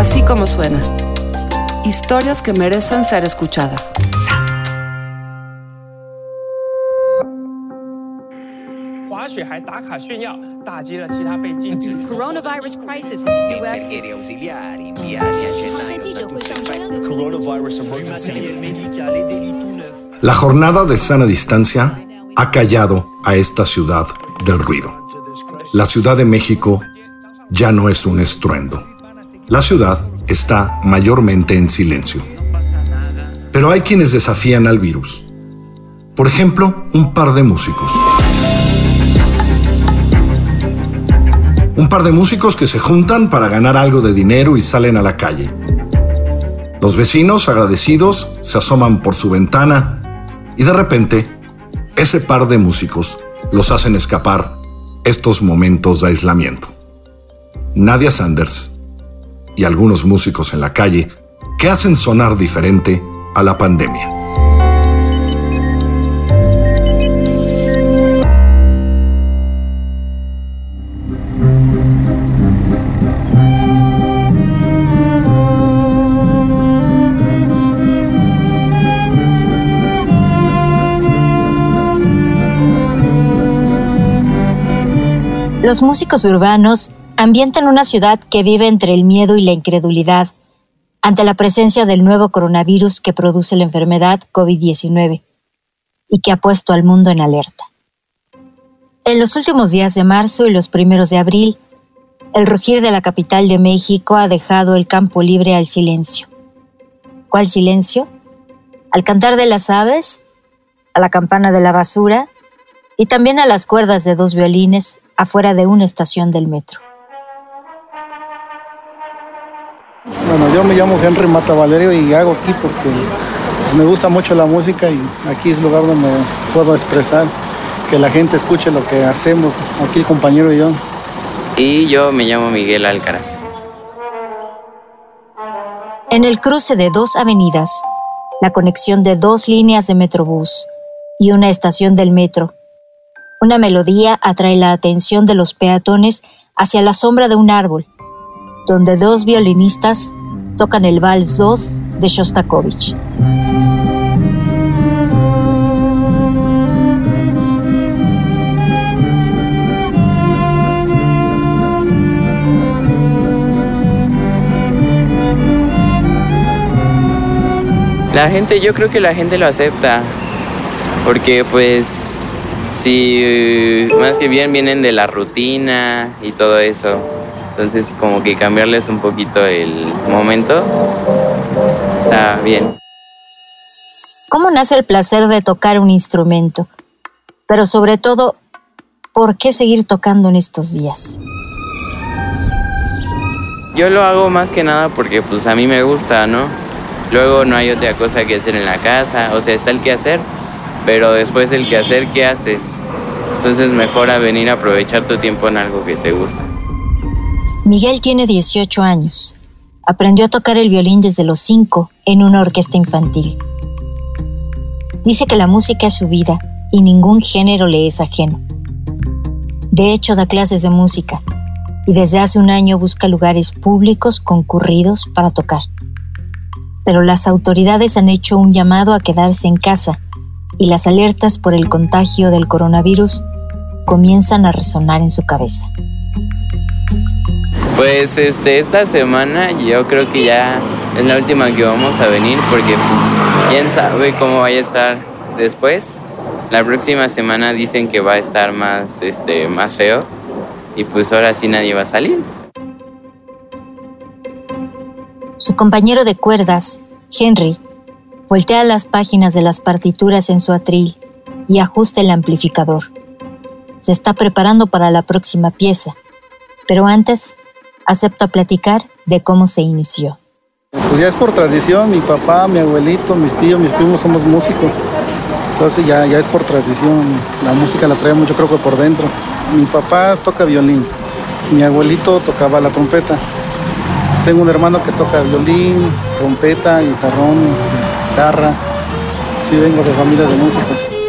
Así como suena. Historias que merecen ser escuchadas. Coronavirus crisis in the U.S. La jornada de sana distancia ha callado a esta ciudad del ruido. La Ciudad de México ya no es un estruendo. La ciudad está mayormente en silencio. Pero hay quienes desafían al virus. Por ejemplo, un par de músicos. Un par de músicos que se juntan para ganar algo de dinero y salen a la calle. Los vecinos, agradecidos, se asoman por su ventana y de repente, ese par de músicos los hacen escapar estos momentos de aislamiento. Nadia Sanders y algunos músicos en la calle que hacen sonar diferente a la pandemia. Los músicos urbanos ambientan una ciudad que vive entre el miedo y la incredulidad ante la presencia del nuevo coronavirus que produce la enfermedad COVID-19 y que ha puesto al mundo en alerta. En los últimos días de marzo y los primeros de abril, el rugir de la capital de México ha dejado el campo libre al silencio. ¿Cuál silencio? Al cantar de las aves, a la campana de la basura y también a las cuerdas de dos violines afuera de una estación del metro. Bueno, yo me llamo Henry Mata Valerio y hago aquí porque me gusta mucho la música y aquí es el lugar donde puedo expresar, que la gente escuche lo que hacemos, aquí el compañero y yo. Y yo me llamo Miguel Alcaraz. En el cruce de dos avenidas, la conexión de dos líneas de Metrobús y una estación del metro, una melodía atrae la atención de los peatones hacia la sombra de un árbol, donde dos violinistas tocan el Vals 2 de Shostakovich. La gente, yo creo que la gente lo acepta, porque pues si más que bien vienen de la rutina y todo eso, entonces como que cambiarles un poquito el momento está bien. ¿Cómo nace el placer de tocar un instrumento? Pero sobre todo, ¿por qué seguir tocando en estos días? Yo lo hago más que nada porque pues a mí me gusta, ¿no? Luego no hay otra cosa que hacer en la casa, o sea, está el que hacer, pero después el que hacer, ¿qué haces? Entonces mejor a venir a aprovechar tu tiempo en algo que te gusta. Miguel tiene 18 años. Aprendió a tocar el violín desde los 5 en una orquesta infantil. Dice que la música es su vida y ningún género le es ajeno. De hecho, da clases de música y desde hace un año busca lugares públicos concurridos para tocar pero las autoridades han hecho un llamado a quedarse en casa y las alertas por el contagio del coronavirus comienzan a resonar en su cabeza. Pues este, esta semana yo creo que ya es la última que vamos a venir porque pues quién sabe cómo vaya a estar después. La próxima semana dicen que va a estar más, este, más feo y pues ahora sí nadie va a salir. Su compañero de cuerdas, Henry, voltea las páginas de las partituras en su atril y ajusta el amplificador. Se está preparando para la próxima pieza, pero antes acepta platicar de cómo se inició. Pues ya es por tradición, mi papá, mi abuelito, mis tíos, mis primos somos músicos. Entonces ya, ya es por tradición, la música la trae mucho creo que por dentro. Mi papá toca violín, mi abuelito tocaba la trompeta. Tengo un hermano que toca violín, trompeta, guitarrón, este, guitarra. Sí vengo de familia de músicos.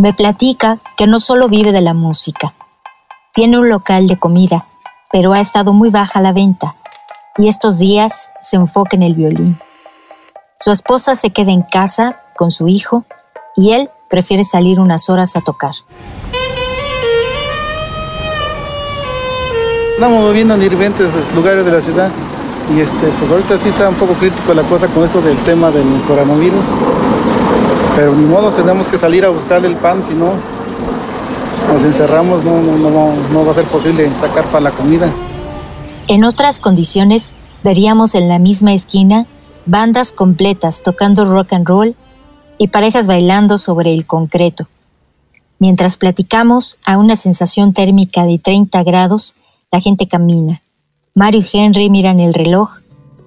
Me platica que no solo vive de la música, tiene un local de comida, pero ha estado muy baja la venta y estos días se enfoca en el violín. Su esposa se queda en casa con su hijo y él prefiere salir unas horas a tocar. Estamos moviendo en diferentes lugares de la ciudad y este, pues ahorita sí está un poco crítico la cosa con esto del tema del coronavirus, pero ni modo tenemos que salir a buscar el pan, si no nos encerramos no, no, no va a ser posible sacar para la comida. En otras condiciones, veríamos en la misma esquina bandas completas tocando rock and roll y parejas bailando sobre el concreto. Mientras platicamos a una sensación térmica de 30 grados, la gente camina. Mario y Henry miran el reloj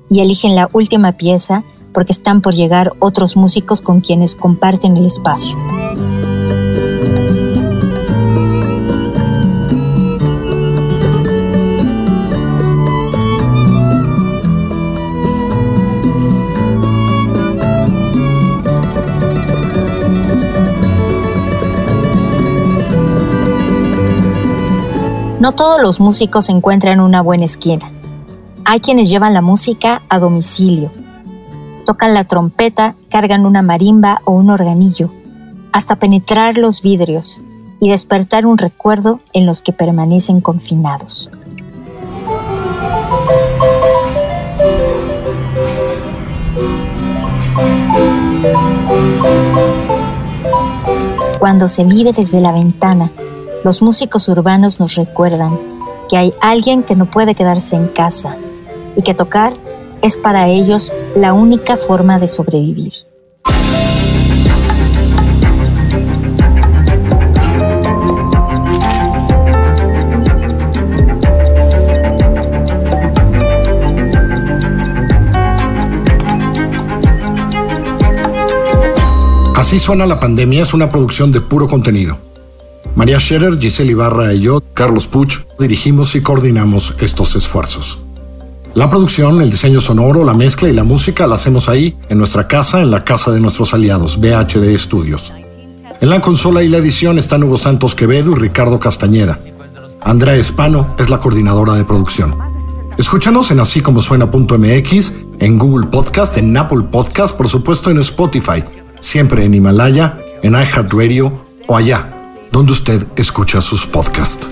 y eligen la última pieza porque están por llegar otros músicos con quienes comparten el espacio. No todos los músicos encuentran una buena esquina. Hay quienes llevan la música a domicilio. Tocan la trompeta, cargan una marimba o un organillo, hasta penetrar los vidrios y despertar un recuerdo en los que permanecen confinados. Cuando se vive desde la ventana, los músicos urbanos nos recuerdan que hay alguien que no puede quedarse en casa y que tocar es para ellos la única forma de sobrevivir. Así suena la pandemia es una producción de puro contenido. María Scherer, Giselle Ibarra y yo, Carlos Puch, dirigimos y coordinamos estos esfuerzos. La producción, el diseño sonoro, la mezcla y la música la hacemos ahí, en nuestra casa, en la casa de nuestros aliados, BHD Studios. En la consola y la edición están Hugo Santos Quevedo y Ricardo Castañeda. Andrea Espano es la coordinadora de producción. Escúchanos en así como suena.mx, en Google Podcast, en Apple Podcast, por supuesto en Spotify, siempre en Himalaya, en iHeartRadio o allá donde usted escucha sus podcasts.